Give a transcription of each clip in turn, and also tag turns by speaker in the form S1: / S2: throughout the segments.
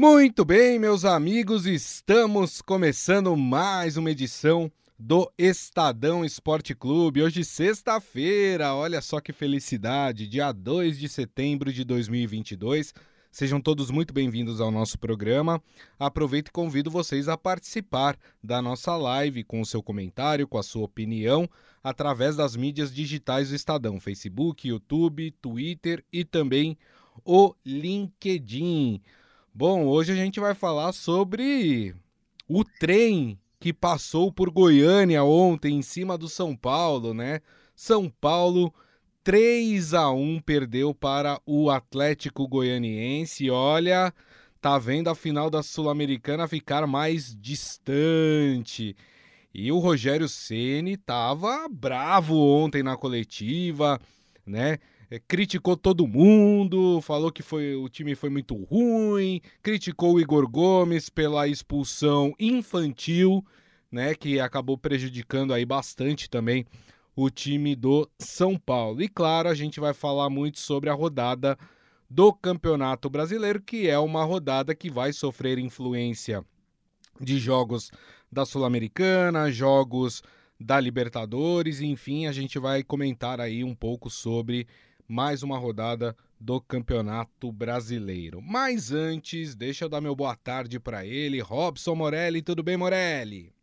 S1: Muito bem, meus amigos, estamos começando mais uma edição do Estadão Esporte Clube. Hoje, sexta-feira, olha só que felicidade, dia 2 de setembro de 2022. Sejam todos muito bem-vindos ao nosso programa. Aproveito e convido vocês a participar da nossa live com o seu comentário, com a sua opinião, através das mídias digitais do Estadão: Facebook, YouTube, Twitter e também o LinkedIn. Bom, hoje a gente vai falar sobre o trem que passou por Goiânia ontem em cima do São Paulo, né? São Paulo 3 a 1 perdeu para o Atlético Goianiense. Olha, tá vendo a final da Sul-Americana ficar mais distante. E o Rogério Ceni tava bravo ontem na coletiva, né? É, criticou todo mundo, falou que foi, o time foi muito ruim, criticou o Igor Gomes pela expulsão infantil, né, que acabou prejudicando aí bastante também o time do São Paulo. E claro, a gente vai falar muito sobre a rodada do Campeonato Brasileiro, que é uma rodada que vai sofrer influência de jogos da Sul-Americana, jogos da Libertadores, enfim, a gente vai comentar aí um pouco sobre mais uma rodada do Campeonato Brasileiro. Mas antes, deixa eu dar meu boa tarde para ele, Robson Morelli. Tudo bem, Morelli?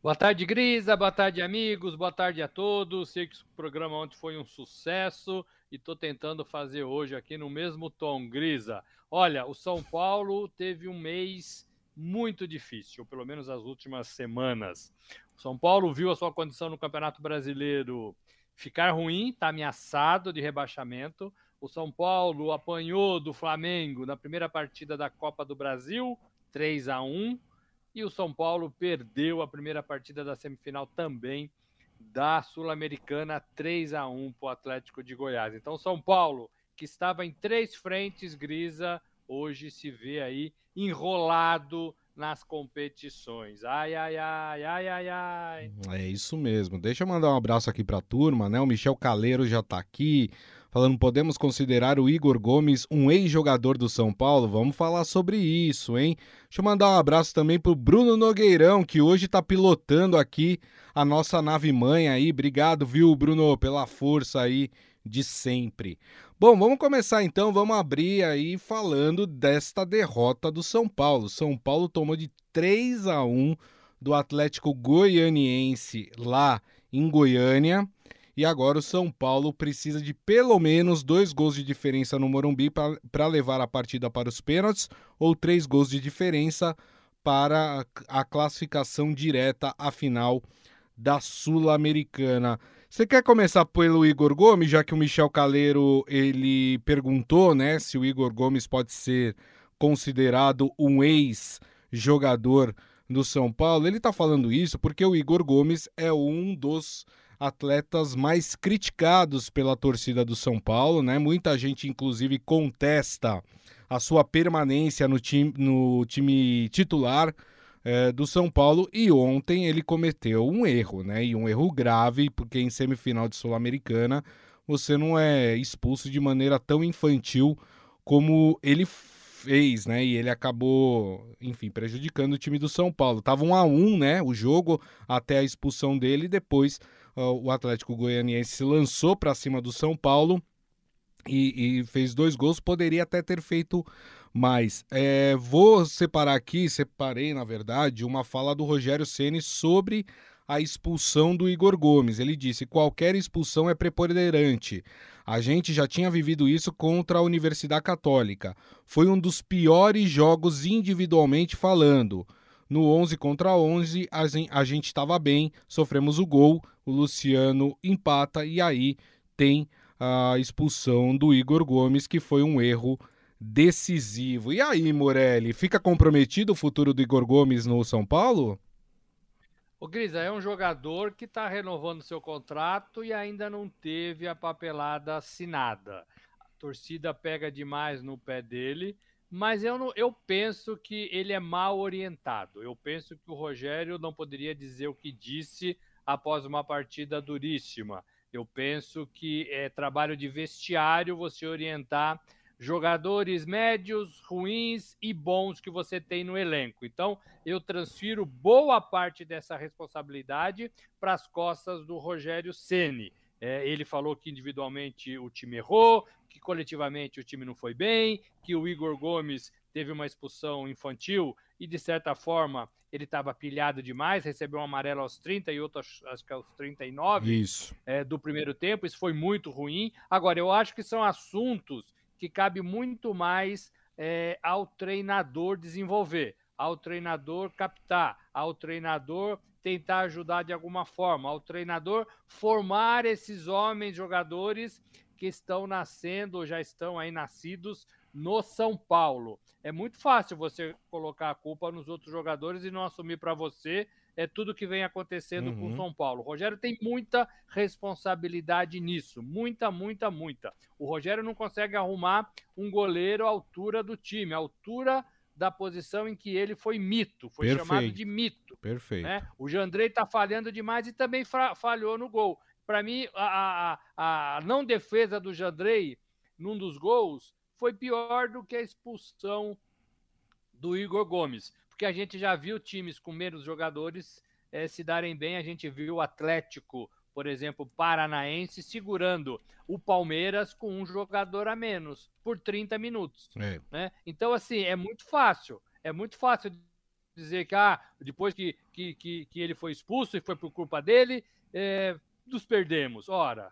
S2: Boa tarde, Grisa. Boa tarde, amigos. Boa tarde a todos. Sei que o programa ontem foi um sucesso e estou tentando fazer hoje aqui no mesmo tom, Grisa. Olha, o São Paulo teve um mês muito difícil, pelo menos as últimas semanas. O São Paulo viu a sua condição no Campeonato Brasileiro ficar ruim, está ameaçado de rebaixamento. O São Paulo apanhou do Flamengo na primeira partida da Copa do Brasil, 3 a 1 e o São Paulo perdeu a primeira partida da semifinal também da Sul-Americana 3 a 1 para o Atlético de Goiás. Então, São Paulo, que estava em três frentes grisa, hoje se vê aí enrolado nas competições. Ai, ai, ai, ai, ai, ai.
S1: É isso mesmo. Deixa eu mandar um abraço aqui para a turma, né? O Michel Caleiro já está aqui falando, podemos considerar o Igor Gomes um ex-jogador do São Paulo? Vamos falar sobre isso, hein? Deixa eu mandar um abraço também pro Bruno Nogueirão, que hoje está pilotando aqui a nossa nave mãe aí. Obrigado, viu, Bruno, pela força aí de sempre. Bom, vamos começar então, vamos abrir aí falando desta derrota do São Paulo. São Paulo tomou de 3 a 1 do Atlético Goianiense lá em Goiânia. E agora o São Paulo precisa de pelo menos dois gols de diferença no Morumbi para levar a partida para os pênaltis ou três gols de diferença para a classificação direta à final da Sul-Americana. Você quer começar pelo Igor Gomes, já que o Michel Caleiro ele perguntou, né, se o Igor Gomes pode ser considerado um ex-jogador do São Paulo? Ele está falando isso porque o Igor Gomes é um dos atletas mais criticados pela torcida do São Paulo, né? Muita gente, inclusive, contesta a sua permanência no time, no time titular é, do São Paulo e ontem ele cometeu um erro, né? E um erro grave, porque em semifinal de Sul-Americana você não é expulso de maneira tão infantil como ele fez, né? E ele acabou, enfim, prejudicando o time do São Paulo. Tava um a um, né? O jogo até a expulsão dele. Depois uh, o Atlético Goianiense se lançou para cima do São Paulo e, e, fez dois gols. Poderia até ter feito mas é, vou separar aqui, separei na verdade, uma fala do Rogério Ceni sobre a expulsão do Igor Gomes. Ele disse: qualquer expulsão é preponderante. A gente já tinha vivido isso contra a Universidade Católica. Foi um dos piores jogos individualmente falando. No 11 contra 11, a gente estava bem, sofremos o gol, o Luciano empata e aí tem a expulsão do Igor Gomes, que foi um erro decisivo. E aí, Morelli, fica comprometido o futuro do Igor Gomes no São Paulo?
S2: O Grisa é um jogador que está renovando seu contrato e ainda não teve a papelada assinada. A torcida pega demais no pé dele, mas eu, não, eu penso que ele é mal orientado. Eu penso que o Rogério não poderia dizer o que disse após uma partida duríssima. Eu penso que é trabalho de vestiário você orientar jogadores médios, ruins e bons que você tem no elenco. Então, eu transfiro boa parte dessa responsabilidade para as costas do Rogério Ceni. É, ele falou que individualmente o time errou, que coletivamente o time não foi bem, que o Igor Gomes teve uma expulsão infantil e, de certa forma, ele estava pilhado demais, recebeu um amarelo aos 30 e outro acho que aos 39
S1: Isso.
S2: É, do primeiro tempo. Isso foi muito ruim. Agora, eu acho que são assuntos que cabe muito mais é, ao treinador desenvolver, ao treinador captar, ao treinador tentar ajudar de alguma forma, ao treinador formar esses homens jogadores que estão nascendo ou já estão aí nascidos no São Paulo. É muito fácil você colocar a culpa nos outros jogadores e não assumir para você é tudo que vem acontecendo uhum. com o São Paulo. O Rogério tem muita responsabilidade nisso, muita, muita, muita. O Rogério não consegue arrumar um goleiro à altura do time, à altura da posição em que ele foi mito, foi Perfeito. chamado de mito.
S1: Perfeito.
S2: Né? O Jandrei está falhando demais e também falhou no gol. Para mim, a, a, a não defesa do Jandrei num dos gols foi pior do que a expulsão do Igor Gomes, porque a gente já viu times com menos jogadores é, se darem bem. A gente viu o Atlético, por exemplo, Paranaense, segurando o Palmeiras com um jogador a menos por 30 minutos. É. Né? Então, assim, é muito fácil. É muito fácil dizer que ah, depois que, que, que, que ele foi expulso e foi por culpa dele, é, nos perdemos. Ora,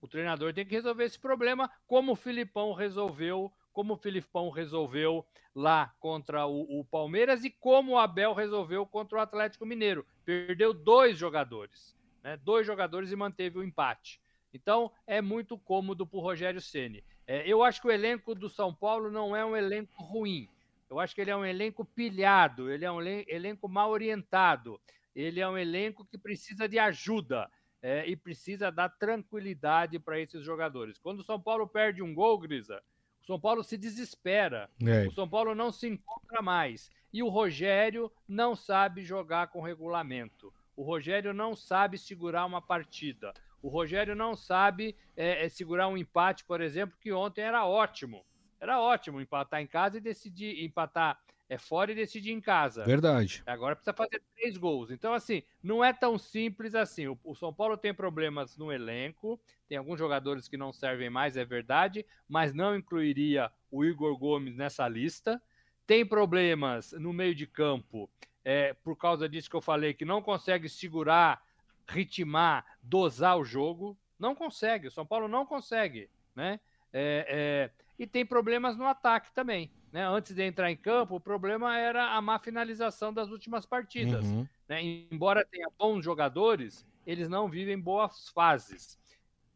S2: o treinador tem que resolver esse problema, como o Filipão resolveu, como o Filipão resolveu lá contra o, o, Palmeiras e como o Abel resolveu contra o Atlético Mineiro. Perdeu dois jogadores, né? Dois jogadores e manteve o empate. Então é muito cômodo para o Rogério Ceni. É, eu acho que o elenco do São Paulo não é um elenco ruim. Eu acho que ele é um elenco pilhado, ele é um elenco mal orientado, ele é um elenco que precisa de ajuda é, e precisa dar tranquilidade para esses jogadores. Quando o São Paulo perde um gol, Grisa, São Paulo se desespera. É. O São Paulo não se encontra mais. E o Rogério não sabe jogar com regulamento. O Rogério não sabe segurar uma partida. O Rogério não sabe é, é, segurar um empate, por exemplo, que ontem era ótimo. Era ótimo empatar em casa e decidir empatar é fora e decide em casa.
S1: Verdade.
S2: Agora precisa fazer três gols. Então, assim, não é tão simples assim. O, o, São Paulo tem problemas no elenco, tem alguns jogadores que não servem mais, é verdade, mas não incluiria o Igor Gomes nessa lista. Tem problemas no meio de campo, é, por causa disso que eu falei, que não consegue segurar, ritmar, dosar o jogo. Não consegue, o São Paulo não consegue, né? É, é, e tem problemas no ataque também. Né? Antes de entrar em campo, o problema era a má finalização das últimas partidas. Uhum. Né? Embora tenha bons jogadores, eles não vivem boas fases.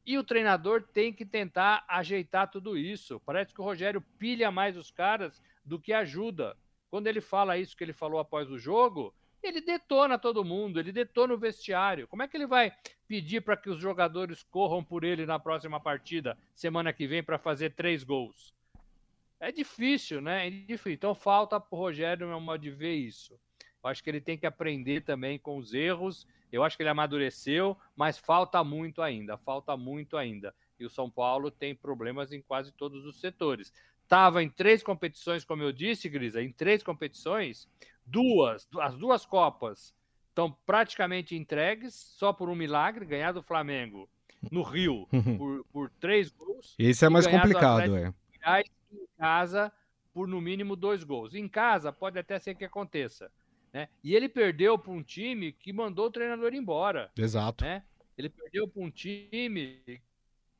S2: E o treinador tem que tentar ajeitar tudo isso. Parece que o Rogério pilha mais os caras do que ajuda. Quando ele fala isso que ele falou após o jogo, ele detona todo mundo, ele detona o vestiário. Como é que ele vai pedir para que os jogadores corram por ele na próxima partida, semana que vem, para fazer três gols? É difícil, né? É difícil. Então falta para o Rogério, meu modo de ver isso. Eu acho que ele tem que aprender também com os erros. Eu acho que ele amadureceu, mas falta muito ainda. Falta muito ainda. E o São Paulo tem problemas em quase todos os setores. Estava em três competições, como eu disse, Grisa, em três competições, duas, as duas Copas estão praticamente entregues, só por um milagre, ganhar do Flamengo no Rio por, por três gols.
S1: Esse é mais complicado, é
S2: em casa por no mínimo dois gols. Em casa pode até ser que aconteça. Né? E ele perdeu para um time que mandou o treinador embora.
S1: Exato.
S2: Né? Ele perdeu para um time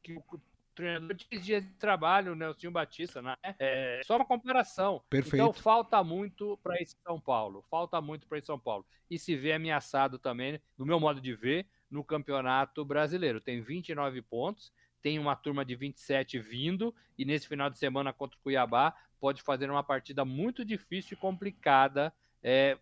S2: que o treinador tinha dias de trabalho, né? o Nelson Batista, né? É só uma comparação.
S1: Perfeito.
S2: Então falta muito para esse São Paulo. Falta muito para esse São Paulo. E se vê ameaçado também, no meu modo de ver, no Campeonato Brasileiro. Tem 29 pontos tem uma turma de 27 vindo e nesse final de semana contra o Cuiabá pode fazer uma partida muito difícil e complicada, é,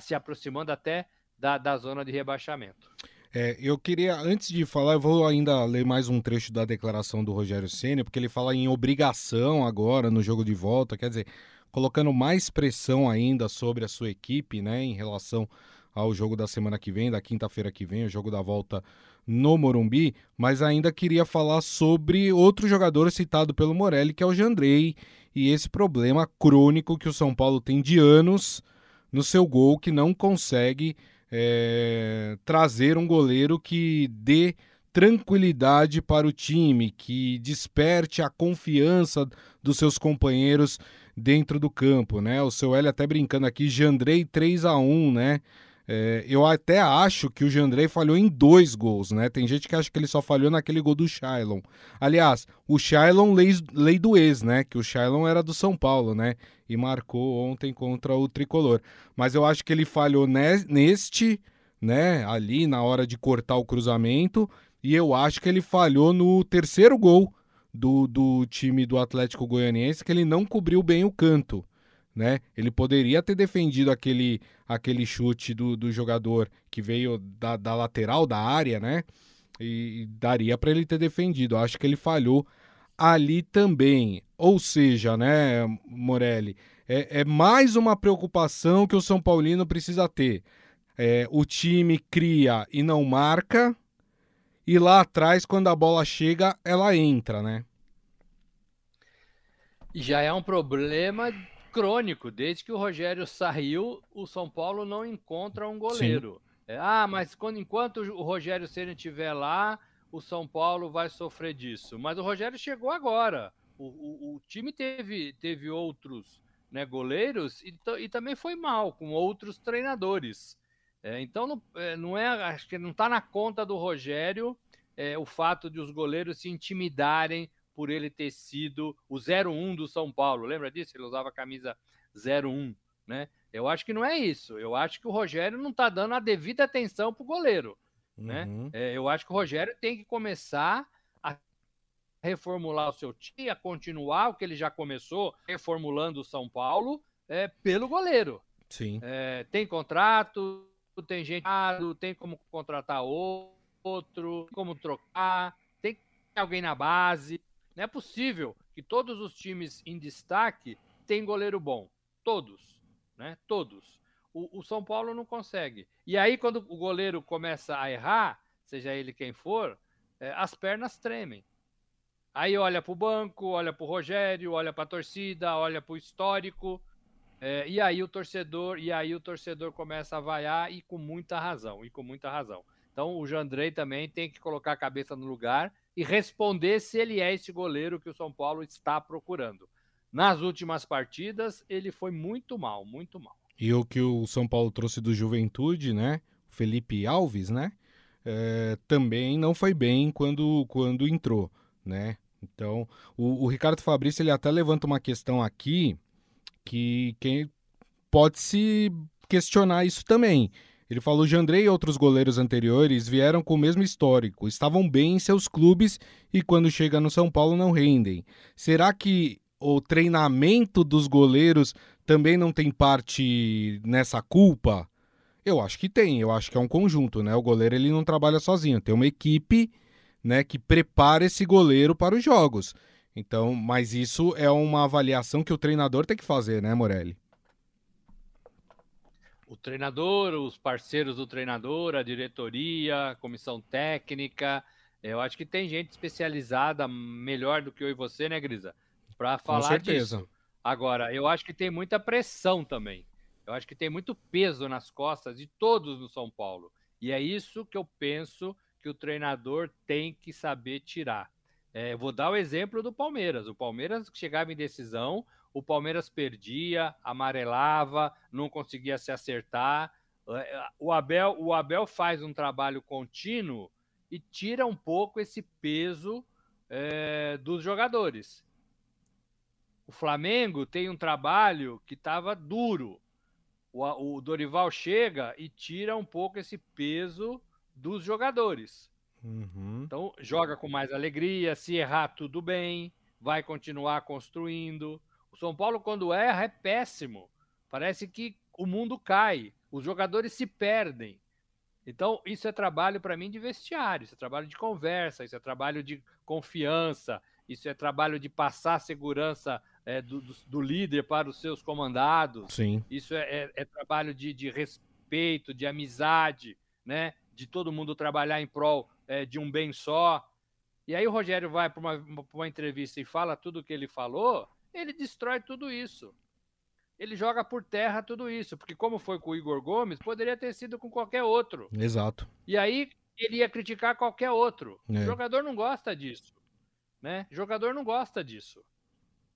S2: se aproximando até da, da zona de rebaixamento.
S1: É, eu queria, antes de falar, eu vou ainda ler mais um trecho da declaração do Rogério Senna, porque ele fala em obrigação agora no jogo de volta, quer dizer, colocando mais pressão ainda sobre a sua equipe, né, em relação ao jogo da semana que vem, da quinta-feira que vem, o jogo da volta no Morumbi, mas ainda queria falar sobre outro jogador citado pelo Morelli, que é o Jandrei, e esse problema crônico que o São Paulo tem de anos no seu gol, que não consegue é, trazer um goleiro que dê tranquilidade para o time, que desperte a confiança dos seus companheiros dentro do campo, né? O seu L até brincando aqui, Jandrei 3 a 1 né? É, eu até acho que o Jandrei falhou em dois gols, né? Tem gente que acha que ele só falhou naquele gol do Shailon. Aliás, o Shailon lei, lei do ex, né? Que o Shailon era do São Paulo, né? E marcou ontem contra o Tricolor. Mas eu acho que ele falhou neste, né? Ali na hora de cortar o cruzamento. E eu acho que ele falhou no terceiro gol do, do time do Atlético Goianiense, que ele não cobriu bem o canto né? Ele poderia ter defendido aquele, aquele chute do, do jogador que veio da, da lateral da área, né? E, e daria para ele ter defendido. Acho que ele falhou ali também. Ou seja, né, Morelli, é, é mais uma preocupação que o São Paulino precisa ter. É, o time cria e não marca, e lá atrás, quando a bola chega, ela entra, né?
S2: Já é um problema crônico. Desde que o Rogério saiu, o São Paulo não encontra um goleiro. É, ah, mas quando, enquanto o Rogério Ceni estiver lá, o São Paulo vai sofrer disso. Mas o Rogério chegou agora. O, o, o time teve, teve outros né, goleiros e, e, também foi mal com outros treinadores. É, então não, é, não é, acho que não está na conta do Rogério é, o fato de os goleiros se intimidarem por ele ter sido o 01 do São Paulo. Lembra disso? Ele usava a camisa 01, né? Eu acho que não é isso. Eu acho que o Rogério não está dando a devida atenção para o goleiro. Né? Uhum. É, eu acho que o Rogério tem que começar a reformular o seu time, a continuar o que ele já começou, reformulando o São Paulo é, pelo goleiro.
S1: Sim.
S2: É, tem contrato, tem gente, tem como contratar outro, como trocar, tem alguém na base. Não é possível que todos os times em destaque tenham goleiro bom. Todos. Né? Todos. O, o, São Paulo não consegue. E aí, quando o goleiro começa a errar, seja ele quem for, é, as pernas tremem. Aí olha para o banco, olha para o Rogério, olha para a torcida, olha para o histórico. É, e aí o torcedor, e aí o torcedor começa a vaiar e com muita razão, e com muita razão. Então o Jandrei também tem que colocar a cabeça no lugar e responder se ele é esse goleiro que o São Paulo está procurando. Nas últimas partidas, ele foi muito mal, muito mal.
S1: E o que o São Paulo trouxe do Juventude, né? Felipe Alves, né? É, também não foi bem quando, quando entrou, né? Então, o, o Ricardo Fabrício ele até levanta uma questão aqui que quem pode se questionar isso também. Ele falou: Jandrei e outros goleiros anteriores vieram com o mesmo histórico, estavam bem em seus clubes e quando chega no São Paulo não rendem. Será que o treinamento dos goleiros também não tem parte nessa culpa? Eu acho que tem, eu acho que é um conjunto, né? O goleiro ele não trabalha sozinho, tem uma equipe, né, que prepara esse goleiro para os jogos. Então, mas isso é uma avaliação que o treinador tem que fazer, né, Morelli?
S2: O treinador, os parceiros do treinador, a diretoria, a comissão técnica. Eu acho que tem gente especializada melhor do que eu e você, né, Grisa? Para falar disso. Agora, eu acho que tem muita pressão também. Eu acho que tem muito peso nas costas de todos no São Paulo. E é isso que eu penso que o treinador tem que saber tirar. É, vou dar o exemplo do Palmeiras. O Palmeiras chegava em decisão, o Palmeiras perdia, amarelava, não conseguia se acertar. O Abel, o Abel faz um trabalho contínuo e tira um pouco esse peso é, dos jogadores. O Flamengo tem um trabalho que estava duro. O, o Dorival chega e tira um pouco esse peso dos jogadores. Uhum. Então, joga com mais alegria. Se errar, tudo bem. Vai continuar construindo. O São Paulo, quando erra, é péssimo. Parece que o mundo cai, os jogadores se perdem. Então, isso é trabalho para mim de vestiário, isso é trabalho de conversa, isso é trabalho de confiança, isso é trabalho de passar segurança é, do, do, do, líder para os seus comandados.
S1: Sim.
S2: Isso é, é, é trabalho de, de, respeito, de amizade, né? De todo mundo trabalhar em prol é, de um bem só. E aí o Rogério vai para uma, uma entrevista e fala tudo o que ele falou, ele destrói tudo isso. Ele joga por terra tudo isso, porque como foi com o Igor Gomes, poderia ter sido com qualquer outro.
S1: Exato.
S2: E aí ele ia criticar qualquer outro. É. O jogador não gosta disso, né? O jogador não gosta disso.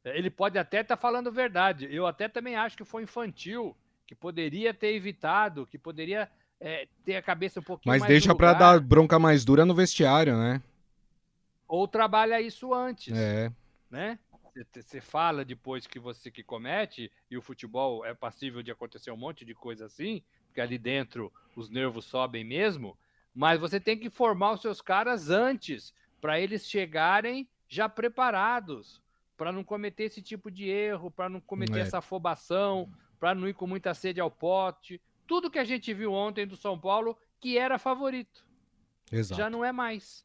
S2: É, ele pode até estar tá falando verdade. Eu até também acho que foi infantil, que poderia ter evitado, que poderia é, ter a cabeça um pouquinho
S1: Mas
S2: mais
S1: deixa para dar bronca mais dura no vestiário, né?
S2: Ou trabalha isso antes.
S1: É.
S2: Né? Você fala depois que você que comete, e o futebol é passível de acontecer um monte de coisa assim, porque ali dentro os nervos sobem mesmo, mas você tem que formar os seus caras antes, para eles chegarem já preparados, para não cometer esse tipo de erro, para não cometer é. essa afobação, para não ir com muita sede ao pote. Tudo que a gente viu ontem do São Paulo, que era favorito.
S1: Exato.
S2: Já não é mais.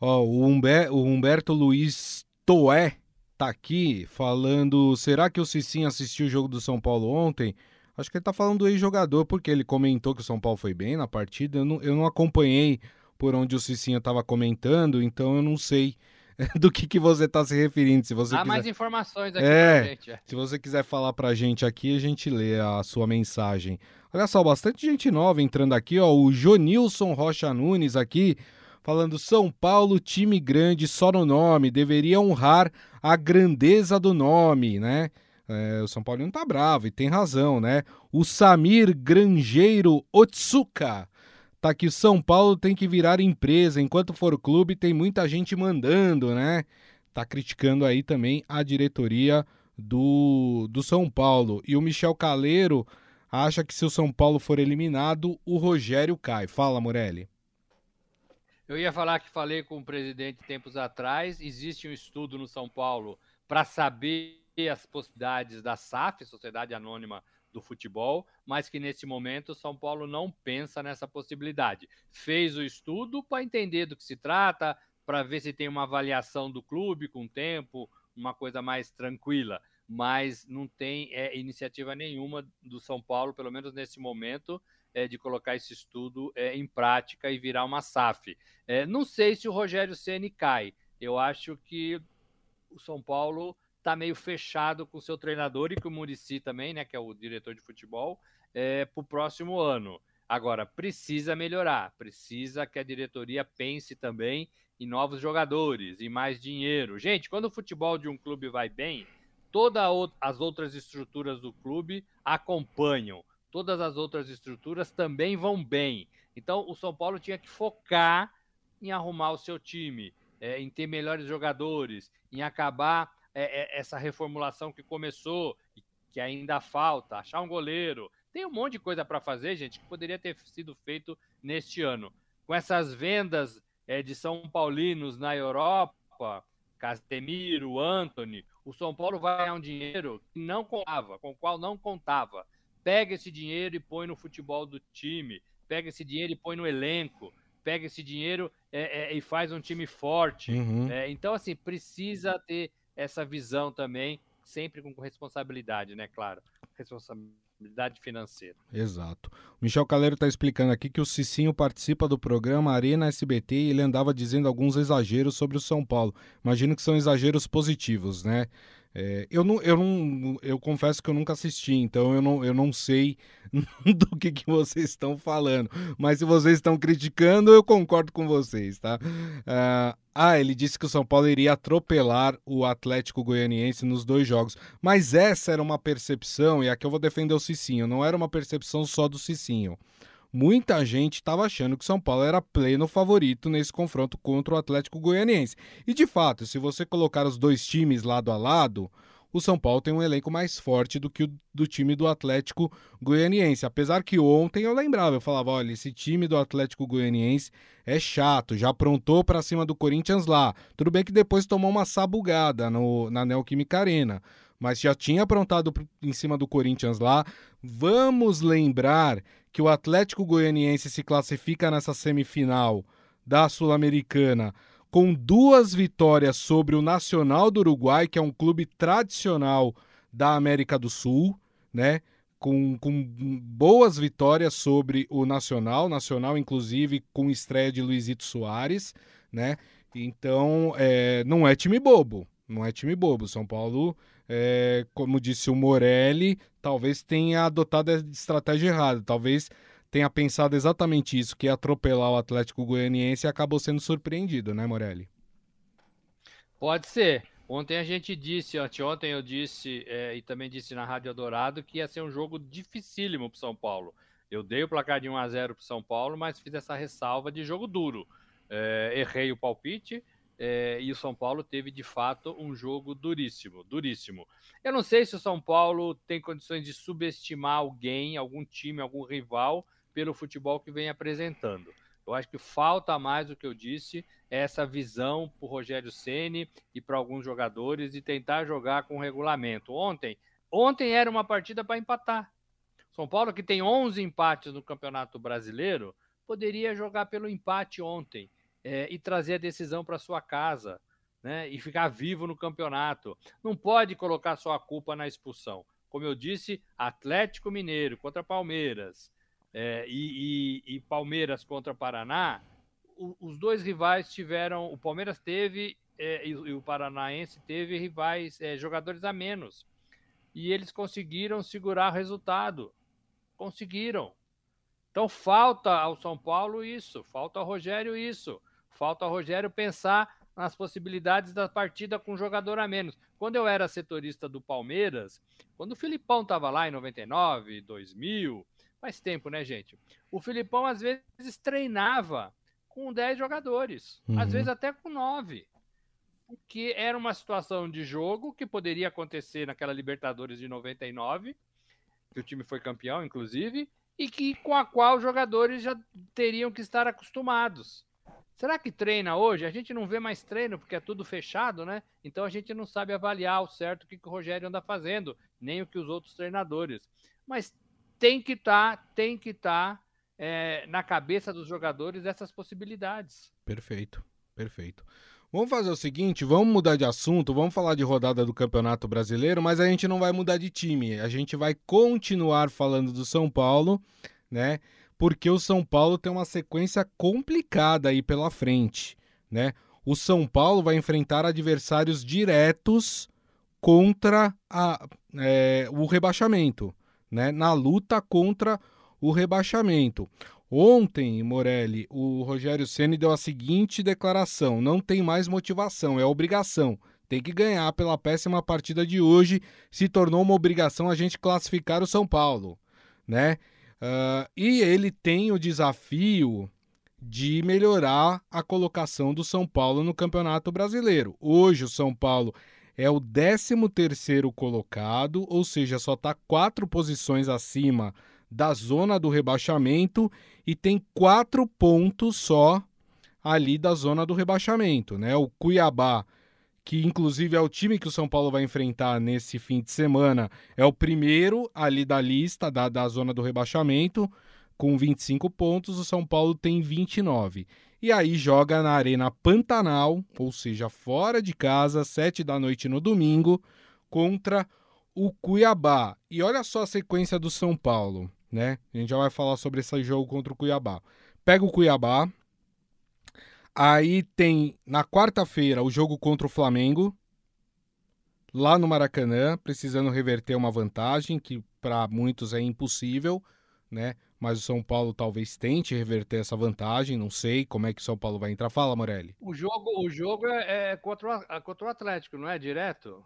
S1: Ó, o, Humber, o Humberto Luiz Toé tá aqui falando. Será que o Cicinho assistiu o jogo do São Paulo ontem? Acho que ele tá falando do ex-jogador, porque ele comentou que o São Paulo foi bem na partida. Eu não, eu não acompanhei por onde o Cicinho estava comentando, então eu não sei do que, que você está se referindo. Se você
S2: Dá
S1: quiser...
S2: mais informações aqui
S1: é,
S2: pra gente. É.
S1: Se você quiser falar pra gente aqui, a gente lê a sua mensagem. Olha só, bastante gente nova entrando aqui, ó. O Jonilson Rocha Nunes aqui, falando São Paulo, time grande só no nome, deveria honrar a grandeza do nome, né? É, o São Paulo não tá bravo e tem razão, né? O Samir Grangeiro Otsuka tá aqui, São Paulo tem que virar empresa, enquanto for clube tem muita gente mandando, né? Tá criticando aí também a diretoria do, do São Paulo. E o Michel Caleiro acha que se o São Paulo for eliminado, o Rogério cai. Fala, Morelli.
S2: Eu ia falar que falei com o presidente tempos atrás. Existe um estudo no São Paulo para saber as possibilidades da SAF, Sociedade Anônima do futebol, mas que nesse momento São Paulo não pensa nessa possibilidade. Fez o estudo para entender do que se trata, para ver se tem uma avaliação do clube com tempo, uma coisa mais tranquila, mas não tem é, iniciativa nenhuma do São Paulo, pelo menos nesse momento, é, de colocar esse estudo é, em prática e virar uma SAF. É, não sei se o Rogério Ceni cai. Eu acho que o São Paulo está meio fechado com o seu treinador e com o Murici também, né, que é o diretor de futebol, é, para o próximo ano. Agora, precisa melhorar, precisa que a diretoria pense também em novos jogadores, em mais dinheiro. Gente, quando o futebol de um clube vai bem, todas as outras estruturas do clube acompanham, todas as outras estruturas também vão bem. Então, o São Paulo tinha que focar em arrumar o seu time, é, em ter melhores jogadores, em acabar é, é, essa reformulação que começou que ainda falta, achar um goleiro. Tem um monte de coisa para fazer, gente, que poderia ter sido feito neste ano. Com essas vendas é, de São Paulinos na Europa, Casemiro, Anthony, o São Paulo vai ganhar um dinheiro que não contava, com o qual não contava. Pega esse dinheiro e põe no futebol do time, pega esse dinheiro e põe no elenco, pega esse dinheiro é, é, e faz um time forte. Uhum. É, então, assim, precisa ter essa visão também, sempre com responsabilidade, né? Claro, responsabilidade financeira.
S1: Exato. O Michel Caleiro está explicando aqui que o Cicinho participa do programa Arena SBT e ele andava dizendo alguns exageros sobre o São Paulo. Imagino que são exageros positivos, né? É, eu, não, eu, não, eu confesso que eu nunca assisti, então eu não, eu não sei do que, que vocês estão falando. Mas se vocês estão criticando, eu concordo com vocês, tá? Uh, ah, ele disse que o São Paulo iria atropelar o Atlético Goianiense nos dois jogos. Mas essa era uma percepção, e aqui eu vou defender o Cicinho, não era uma percepção só do Cicinho muita gente estava achando que São Paulo era pleno favorito nesse confronto contra o Atlético Goianiense. E de fato, se você colocar os dois times lado a lado, o São Paulo tem um elenco mais forte do que o do time do Atlético Goianiense. Apesar que ontem eu lembrava, eu falava, olha, esse time do Atlético Goianiense é chato, já aprontou para cima do Corinthians lá. Tudo bem que depois tomou uma sabugada no, na Neoquímica Arena, mas já tinha aprontado em cima do Corinthians lá. Vamos lembrar que o Atlético Goianiense se classifica nessa semifinal da Sul-Americana com duas vitórias sobre o Nacional do Uruguai, que é um clube tradicional da América do Sul, né? com, com boas vitórias sobre o Nacional, Nacional inclusive com estreia de Luizito Soares, né? Então, é, não é time bobo, não é time bobo. São Paulo, é, como disse o Morelli, talvez tenha adotado a estratégia errada, talvez tenha pensado exatamente isso, que ia atropelar o Atlético Goianiense e acabou sendo surpreendido, né, Morelli?
S2: Pode ser. Ontem a gente disse, anteontem eu disse, é, e também disse na Rádio Dourado, que ia ser um jogo dificílimo para São Paulo. Eu dei o placar de 1 a 0 para São Paulo, mas fiz essa ressalva de jogo duro. É, errei o palpite é, e o São Paulo teve de fato um jogo duríssimo, duríssimo. Eu não sei se o São Paulo tem condições de subestimar alguém, algum time, algum rival pelo futebol que vem apresentando. Eu acho que falta mais o que eu disse, essa visão para o Rogério Ceni e para alguns jogadores de tentar jogar com regulamento. Ontem, ontem era uma partida para empatar. São Paulo que tem 11 empates no Campeonato Brasileiro poderia jogar pelo empate ontem é, e trazer a decisão para sua casa, né? E ficar vivo no campeonato. Não pode colocar só a culpa na expulsão. Como eu disse, Atlético Mineiro contra Palmeiras, é, e, e, e, Palmeiras contra Paraná, o, os dois rivais tiveram. O Palmeiras teve é, e, e, o Paranaense teve rivais, jogadores a menos. E eles conseguiram segurar o resultado. Conseguiram. Então falta ao São Paulo isso, falta ao Rogério isso, falta ao Rogério pensar nas possibilidades da partida com jogador a menos. Quando eu era setorista do Palmeiras, quando o Filipão estava lá em 99, 2000, Faz tempo, né, gente? O Filipão às vezes treinava com 10 jogadores, uhum. às vezes até com 9. Porque era uma situação de jogo que poderia acontecer naquela Libertadores de 99, que o time foi campeão, inclusive, e que com a qual os jogadores já teriam que estar acostumados. Será que treina hoje? A gente não vê mais treino porque é tudo fechado, né? Então a gente não sabe avaliar o certo o que, que o Rogério anda fazendo, nem o que os outros treinadores. Mas tem que estar, tá, tem que estar tá, é, na cabeça dos jogadores essas possibilidades.
S1: Perfeito, perfeito. Vamos fazer o seguinte, vamos mudar de assunto, vamos falar de rodada do Campeonato Brasileiro, mas a gente não vai mudar de time. A gente vai continuar falando do São Paulo, né? Porque o São Paulo tem uma sequência complicada aí pela frente, né? O São Paulo vai enfrentar adversários diretos contra a, é, o rebaixamento né, na luta contra o rebaixamento. Ontem, Morelli, o Rogério Ceni deu a seguinte declaração: não tem mais motivação, é obrigação. Tem que ganhar pela péssima partida de hoje. Se tornou uma obrigação a gente classificar o São Paulo, né? Uh, e ele tem o desafio de melhorar a colocação do São Paulo no Campeonato Brasileiro. Hoje o São Paulo é o 13º colocado, ou seja, só está quatro posições acima da zona do rebaixamento e tem quatro pontos só ali da zona do rebaixamento, né? O Cuiabá, que inclusive é o time que o São Paulo vai enfrentar nesse fim de semana, é o primeiro ali da lista da, da zona do rebaixamento, com 25 pontos, o São Paulo tem 29 e aí joga na Arena Pantanal, ou seja, fora de casa, sete da noite no domingo, contra o Cuiabá. E olha só a sequência do São Paulo, né? A gente já vai falar sobre esse jogo contra o Cuiabá. Pega o Cuiabá, aí tem na quarta-feira o jogo contra o Flamengo, lá no Maracanã, precisando reverter uma vantagem que para muitos é impossível, né? mas o São Paulo talvez tente reverter essa vantagem. Não sei como é que o São Paulo vai entrar. Fala, Morelli.
S2: O jogo, o jogo é, é contra, o, contra o Atlético, não é direto?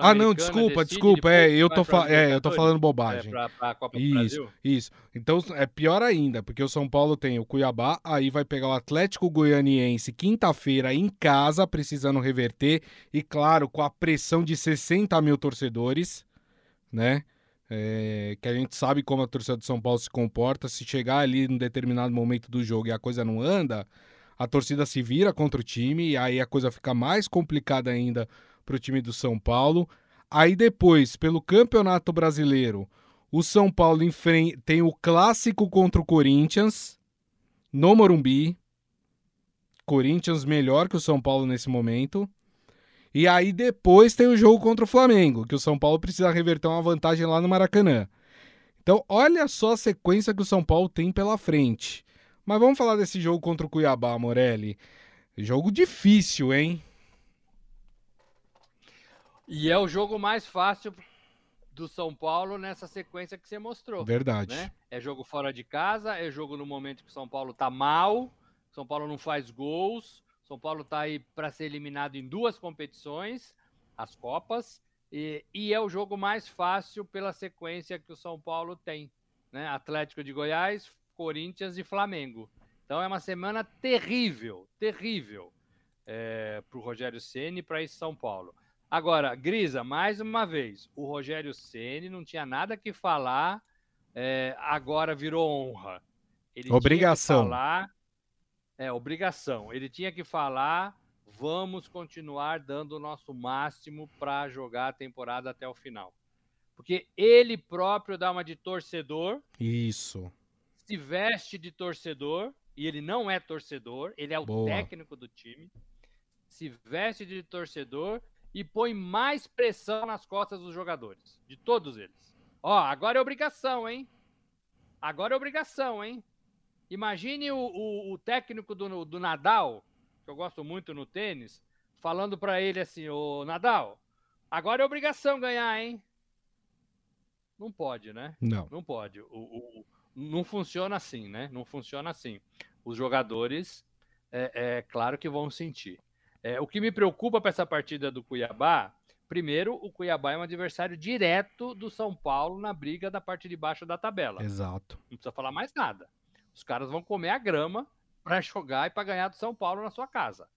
S1: Ah, não, desculpa, desculpa. É, eu tô, fa é, eu tô falando bobagem. É,
S2: pra, pra Copa
S1: isso,
S2: do Brasil.
S1: isso. Então é pior ainda, porque o São Paulo tem o Cuiabá, aí vai pegar o Atlético Goianiense quinta-feira em casa, precisando reverter. E claro, com a pressão de 60 mil torcedores, né? é, que a gente sabe como a torcida do São Paulo se comporta. Se chegar ali em determinado momento do jogo e a coisa não anda, a torcida se vira contra o time e aí a coisa fica mais complicada ainda para o time do São Paulo. Aí depois, pelo Campeonato Brasileiro, o São Paulo tem o clássico contra o Corinthians no Morumbi. Corinthians melhor que o São Paulo nesse momento. E aí depois tem o jogo contra o Flamengo, que o São Paulo precisa reverter uma vantagem lá no Maracanã. Então, olha só a sequência que o São Paulo tem pela frente. Mas vamos falar desse jogo contra o Cuiabá, Morelli. Jogo difícil, hein?
S2: E é o jogo mais fácil do São Paulo nessa sequência que você mostrou.
S1: Verdade.
S2: Né? É jogo fora de casa, é jogo no momento que o São Paulo tá mal, São Paulo não faz gols, São Paulo tá aí para ser eliminado em duas competições, as Copas, e, e, é o jogo mais fácil pela sequência que o São Paulo tem. Né? Atlético de Goiás, Corinthians e Flamengo. Então é uma semana terrível, terrível é, para o Rogério Ceni e para esse São Paulo. Agora, Grisa, mais uma vez, o Rogério Ceni não tinha nada que falar, é, agora virou honra.
S1: Ele obrigação.
S2: falar, é obrigação. Ele tinha que falar, vamos continuar dando o nosso máximo para jogar a temporada até o final. Porque ele próprio dá uma de torcedor.
S1: Isso.
S2: Se veste de torcedor, e ele não é torcedor, ele é o Boa. técnico do time. Se veste de torcedor e põe mais pressão nas costas dos jogadores, de todos eles. Ó, agora é obrigação, hein? Agora é obrigação, hein? Imagine o, o, o técnico do, do Nadal, que eu gosto muito no tênis, falando para ele assim: Ô Nadal, agora é obrigação ganhar, hein? Não pode, né?
S1: Não.
S2: Não pode. O, o, não funciona assim, né? Não funciona assim. Os jogadores, é, é claro que vão sentir. É, o que me preocupa para essa partida do Cuiabá, primeiro, o Cuiabá é um adversário direto do São Paulo na briga da parte de baixo da tabela.
S1: Exato.
S2: Não precisa falar mais nada. Os caras vão comer a grama para jogar e para ganhar do São Paulo na sua casa.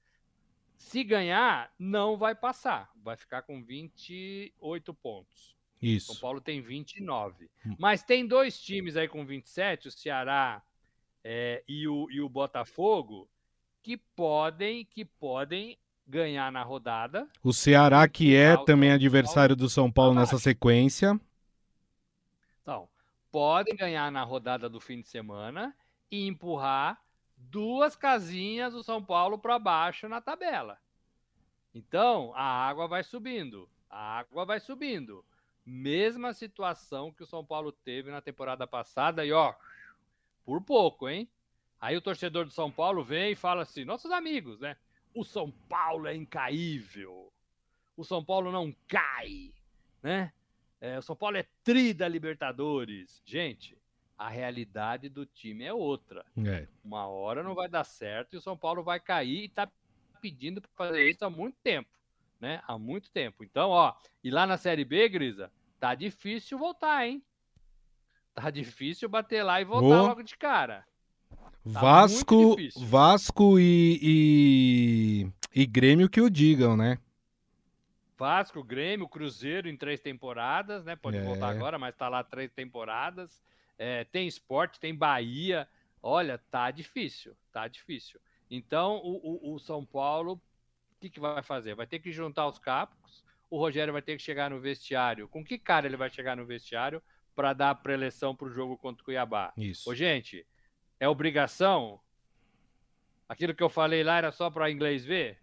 S2: Se ganhar, não vai passar. Vai ficar com 28 pontos.
S1: Isso.
S2: São Paulo tem 29. Hum. Mas tem dois times aí com 27, o Ceará é, e, o, e o Botafogo, que podem, que podem ganhar na rodada.
S1: O Ceará, que é também adversário do São Paulo nessa sequência.
S2: Então, podem ganhar na rodada do fim de semana e empurrar duas casinhas do São Paulo para baixo na tabela. Então, a água vai subindo. A água vai subindo. Mesma situação que o São Paulo teve na temporada passada e ó, por pouco, hein? Aí o torcedor do São Paulo vem e fala assim: nossos amigos, né? O São Paulo é incaível. O São Paulo não cai, né? É, o São Paulo é tri da Libertadores. Gente, a realidade do time é outra.
S1: É.
S2: Uma hora não vai dar certo e o São Paulo vai cair e tá pedindo para fazer isso há muito tempo, né? Há muito tempo. Então, ó, e lá na Série B, Grisa, tá difícil voltar, hein? Tá difícil bater lá e voltar logo de cara.
S1: Tá Vasco, Vasco e, e, e Grêmio que o digam, né?
S2: Vasco, Grêmio, Cruzeiro em três temporadas, né? Pode é. voltar agora, mas tá lá três temporadas. É, tem esporte, tem Bahia. Olha, tá difícil, tá difícil. Então, o, o, o São Paulo, o que, que vai fazer? Vai ter que juntar os capos. O Rogério vai ter que chegar no vestiário. Com que cara ele vai chegar no vestiário para dar a preleção para o jogo contra o Cuiabá?
S1: Isso.
S2: Ô, gente, é obrigação? Aquilo que eu falei lá era só para inglês ver?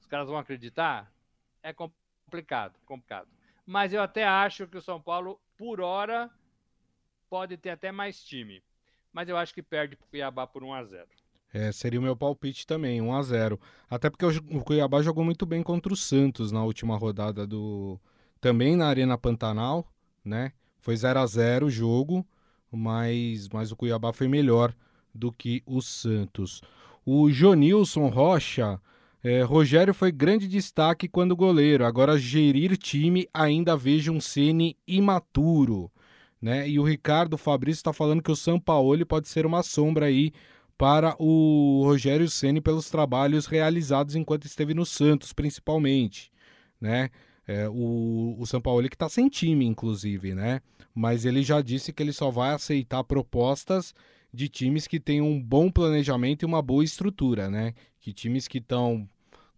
S2: Os caras vão acreditar? É complicado, complicado. Mas eu até acho que o São Paulo, por hora, pode ter até mais time. Mas eu acho que perde para o Cuiabá por 1 a 0
S1: é, seria o meu palpite também, 1 a 0 Até porque o Cuiabá jogou muito bem contra o Santos na última rodada do. Também na Arena Pantanal, né? Foi 0 a 0 o jogo, mas, mas o Cuiabá foi melhor do que o Santos. O Jonilson Rocha, é, Rogério foi grande destaque quando goleiro, agora gerir time ainda vejo um Ceni imaturo. Né? E o Ricardo Fabrício está falando que o Sampaoli pode ser uma sombra aí para o Rogério Ceni pelos trabalhos realizados enquanto esteve no Santos, principalmente, né? É, o, o São Paulo que está sem time, inclusive, né? Mas ele já disse que ele só vai aceitar propostas de times que têm um bom planejamento e uma boa estrutura, né? Que times que estão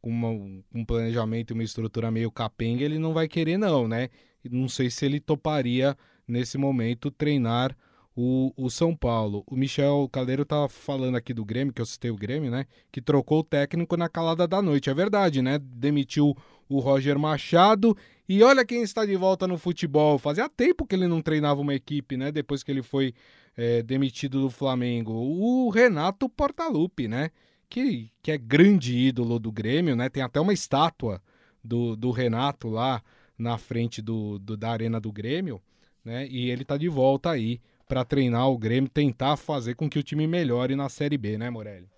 S1: com uma, um planejamento e uma estrutura meio capenga, ele não vai querer, não, né? Não sei se ele toparia, nesse momento, treinar o, o São Paulo. O Michel Caldeiro tá falando aqui do Grêmio, que eu citei o Grêmio, né? Que trocou o técnico na calada da noite. É verdade, né? Demitiu o Roger Machado E olha quem está de volta no futebol. Fazia tempo que ele não treinava uma equipe, né? Depois que ele foi é, demitido do Flamengo. O Renato Portaluppi, né? Que, que é grande ídolo do Grêmio, né? Tem até uma estátua do, do Renato lá na frente do, do, da arena do Grêmio, né? E ele tá de volta aí para treinar o Grêmio, tentar fazer com que o time melhore na Série B, né, Morelli?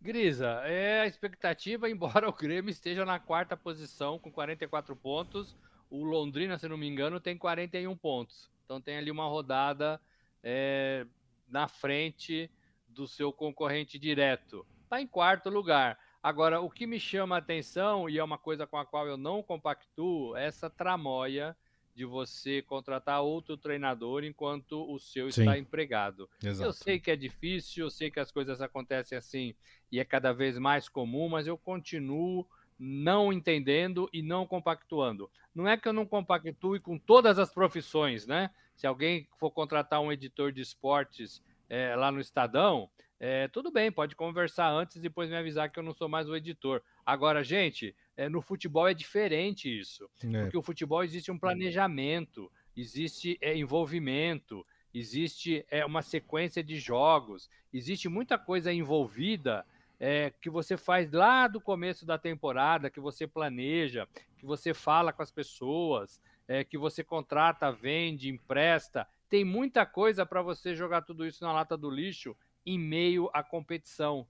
S2: Grisa, é a expectativa, embora o Grêmio esteja na quarta posição com 44 pontos, o Londrina, se não me engano, tem 41 pontos. Então tem ali uma rodada é, na frente do seu concorrente direto. Está em quarto lugar. Agora, o que me chama a atenção, e é uma coisa com a qual eu não compactuo, é essa tramóia de você contratar outro treinador enquanto o seu Sim. está empregado. Exato. Eu sei que é difícil, eu sei que as coisas acontecem assim e é cada vez mais comum, mas eu continuo não entendendo e não compactuando. Não é que eu não compactue com todas as profissões, né? Se alguém for contratar um editor de esportes é, lá no Estadão, é, tudo bem, pode conversar antes e depois me avisar que eu não sou mais o editor. Agora, gente, é, no futebol é diferente isso. É. Porque o futebol existe um planejamento, existe é, envolvimento, existe é, uma sequência de jogos, existe muita coisa envolvida é, que você faz lá do começo da temporada, que você planeja, que você fala com as pessoas, é, que você contrata, vende, empresta. Tem muita coisa para você jogar tudo isso na lata do lixo em meio à competição.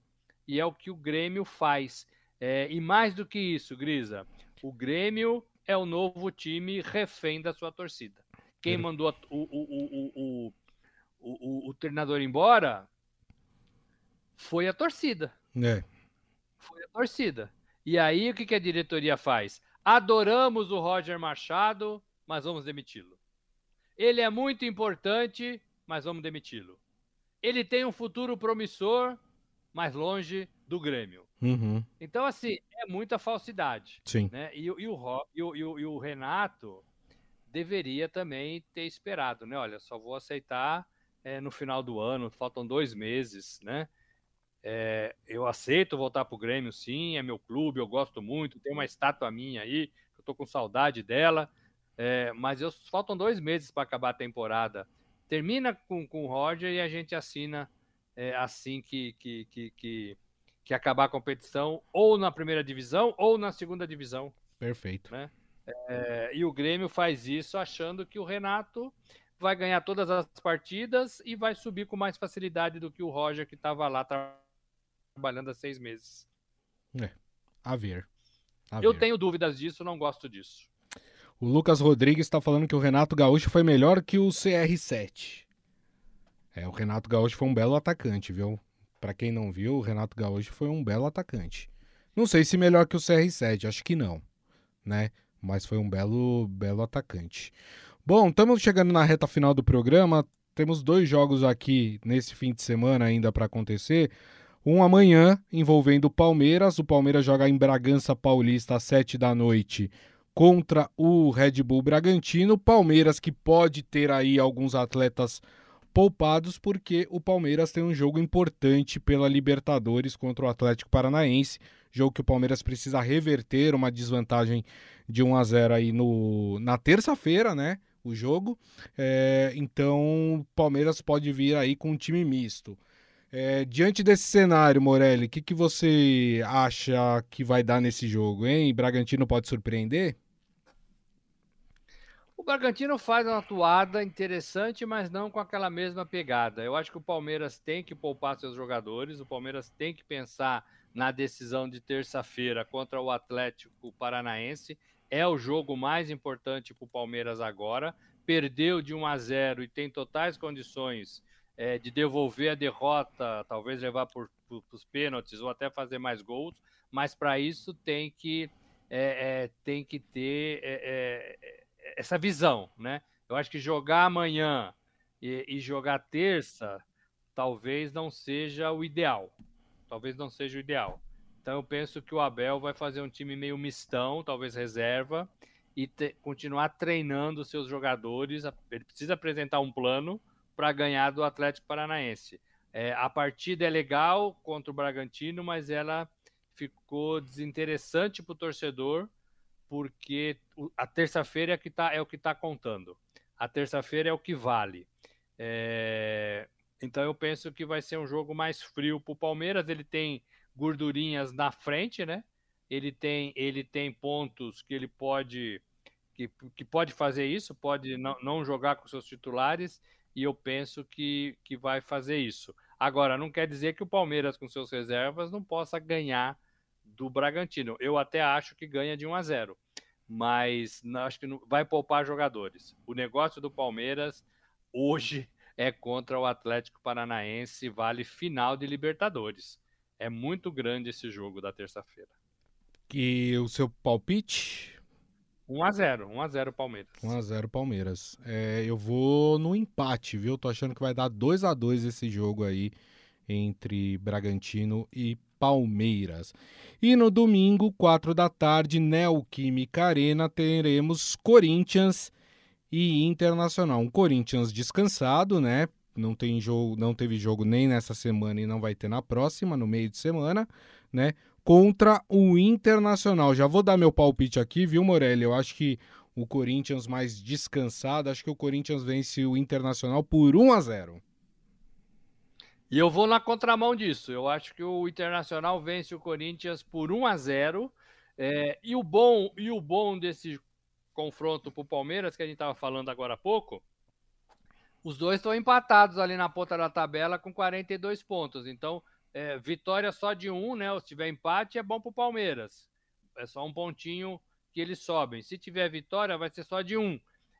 S2: E é o que o Grêmio faz. É, e mais do que isso, Grisa, o Grêmio é o novo time refém da sua torcida. Quem mandou o, o, o, o, o treinador embora foi a torcida. É. Foi a torcida. E aí o que, que a diretoria faz? Adoramos o Roger Machado, mas vamos demiti-lo. Ele é muito importante, mas vamos demiti-lo. Ele tem um futuro promissor, mas longe do Grêmio. Uhum. Então, assim, é muita falsidade. Sim. Né? E, e, o, e, o, e, o, Renato deveria também ter esperado, né? Olha, só vou aceitar é, no final do ano, faltam dois meses, né? É, eu aceito voltar para o Grêmio, sim, é meu clube, eu gosto muito, tem uma estátua minha aí, eu estou com saudade dela, é, mas eu, faltam dois meses para acabar a temporada. Termina com, com o Roger e a gente assina é, assim que, que, que, que, que acabar a competição, ou na primeira divisão ou na segunda divisão.
S1: Perfeito.
S2: Né? É, e o Grêmio faz isso achando que o Renato vai ganhar todas as partidas e vai subir com mais facilidade do que o Roger que estava lá trabalhando há seis meses.
S1: É, a ver.
S2: A Eu ver. tenho dúvidas disso, não gosto disso.
S1: O Lucas Rodrigues está falando que o Renato Gaúcho foi melhor que o CR7. É, o Renato Gaúcho foi um belo atacante, viu? Para quem não viu, o Renato Gaúcho foi um belo atacante. Não sei se melhor que o CR7, acho que não, né? Mas foi um belo, belo atacante. Bom, estamos chegando na reta final do programa. Temos dois jogos aqui nesse fim de semana ainda para acontecer. Um amanhã envolvendo o Palmeiras. O Palmeiras joga em Bragança Paulista às 7 da noite contra o Red Bull Bragantino. Palmeiras que pode ter aí alguns atletas poupados, porque o Palmeiras tem um jogo importante pela Libertadores contra o Atlético Paranaense. Jogo que o Palmeiras precisa reverter uma desvantagem de 1 a 0 aí no, na terça-feira, né? O jogo. É, então, o Palmeiras pode vir aí com um time misto. É, diante desse cenário, Morelli, o que, que você acha que vai dar nesse jogo, hein? Bragantino pode surpreender?
S2: O Bragantino faz uma atuada interessante, mas não com aquela mesma pegada. Eu acho que o Palmeiras tem que poupar seus jogadores, o Palmeiras tem que pensar na decisão de terça-feira contra o Atlético Paranaense. É o jogo mais importante para o Palmeiras agora. Perdeu de 1 a 0 e tem totais condições é, de devolver a derrota, talvez levar por, por, os pênaltis ou até fazer mais gols, mas para isso tem que, é, é, tem que ter é, é, essa visão, né? Eu acho que jogar amanhã e, e, jogar terça talvez não seja o ideal, talvez não seja o ideal. Então eu penso que o Abel vai fazer um time meio mistão, talvez reserva, e te, continuar treinando seus jogadores. Ele precisa apresentar um plano para ganhar do Atlético Paranaense. É, a partida é legal contra o Bragantino, mas ela ficou desinteressante para o torcedor porque a terça-feira é, que tá, é o que está contando. A terça-feira é o que vale. É, então eu penso que vai ser um jogo mais frio para o Palmeiras. Ele tem gordurinhas na frente, né? Ele tem, ele tem pontos que ele pode que, que pode fazer isso, pode não, não jogar com seus titulares, e eu penso que, que vai fazer isso. Agora, não quer dizer que o Palmeiras, com seus reservas, não possa ganhar do Bragantino. Eu até acho que ganha de 1 a 0, mas acho que não, vai poupar jogadores. O negócio do Palmeiras hoje é contra o Atlético Paranaense, vale final de Libertadores. É muito grande esse jogo da terça-feira.
S1: E o seu palpite?
S2: 1x0, 1x0 Palmeiras.
S1: 1x0 Palmeiras. É, eu vou no empate, viu? Tô achando que vai dar 2x2 esse jogo aí entre Bragantino e Palmeiras. E no domingo, 4 da tarde, Neoquímica Arena, teremos Corinthians e Internacional. Um Corinthians descansado, né? Não, tem jogo, não teve jogo nem nessa semana e não vai ter na próxima, no meio de semana, né? Contra o Internacional. Já vou dar meu palpite aqui, viu, Morelli? Eu acho que o Corinthians mais descansado, acho que o Corinthians vence o Internacional por 1 a 0.
S2: E eu vou na contramão disso. Eu acho que o Internacional vence o Corinthians por 1 a 0. É, e o bom e o bom desse confronto para o Palmeiras, que a gente estava falando agora há pouco, os dois estão empatados ali na ponta da tabela com 42 pontos. Então, é, vitória só de um, né? Se tiver empate, é bom para o Palmeiras. É só um pontinho que eles sobem. Se tiver vitória, vai ser só de um.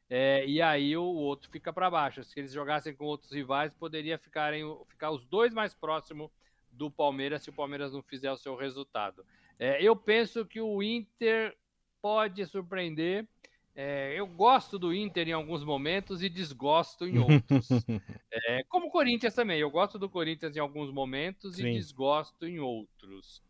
S2: É, e aí o outro fica para baixo. Se eles jogassem com outros rivais, poderia ficarem, ficar os dois mais próximos do Palmeiras se o Palmeiras não fizer o seu resultado. É, eu penso que o Inter pode surpreender. É, eu gosto do Inter em alguns momentos e desgosto em outros. é, como o Corinthians também. Eu gosto do Corinthians em alguns momentos Sim. e desgosto em outros.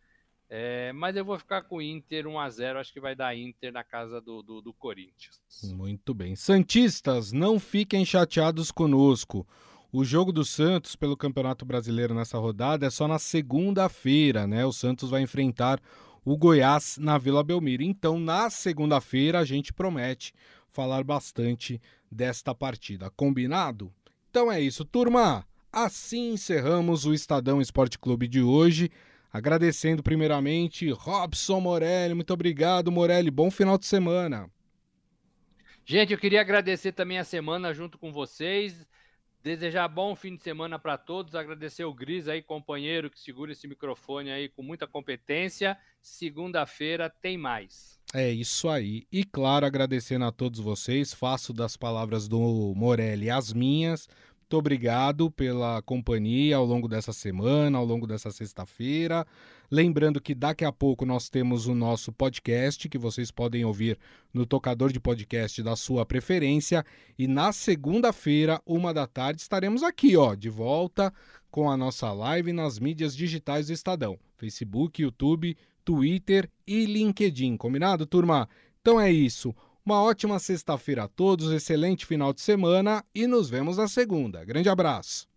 S2: É, mas eu vou ficar com o Inter 1x0. Acho que vai dar Inter na casa do, do, do Corinthians.
S1: Muito bem. Santistas, não fiquem chateados conosco. O jogo do Santos pelo Campeonato Brasileiro nessa rodada é só na segunda-feira, né? O Santos vai enfrentar o Goiás na Vila Belmiro. Então, na segunda-feira, a gente promete falar bastante desta partida. Combinado? Então é isso, turma. Assim encerramos o Estadão Esporte Clube de hoje. Agradecendo primeiramente Robson Morelli. Muito obrigado, Morelli. Bom final de semana.
S2: Gente, eu queria agradecer também a semana junto com vocês. Desejar bom fim de semana para todos. Agradecer o Gris aí, companheiro, que segura esse microfone aí com muita competência. Segunda-feira tem mais.
S1: É isso aí. E claro, agradecendo a todos vocês, faço das palavras do Morelli as minhas. Muito obrigado pela companhia ao longo dessa semana, ao longo dessa sexta-feira. Lembrando que daqui a pouco nós temos o nosso podcast que vocês podem ouvir no tocador de podcast da sua preferência. E na segunda-feira, uma da tarde, estaremos aqui, ó, de volta com a nossa live nas mídias digitais do Estadão: Facebook, YouTube, Twitter e LinkedIn. Combinado, turma? Então é isso. Uma ótima sexta-feira a todos, excelente final de semana e nos vemos na segunda. Grande abraço.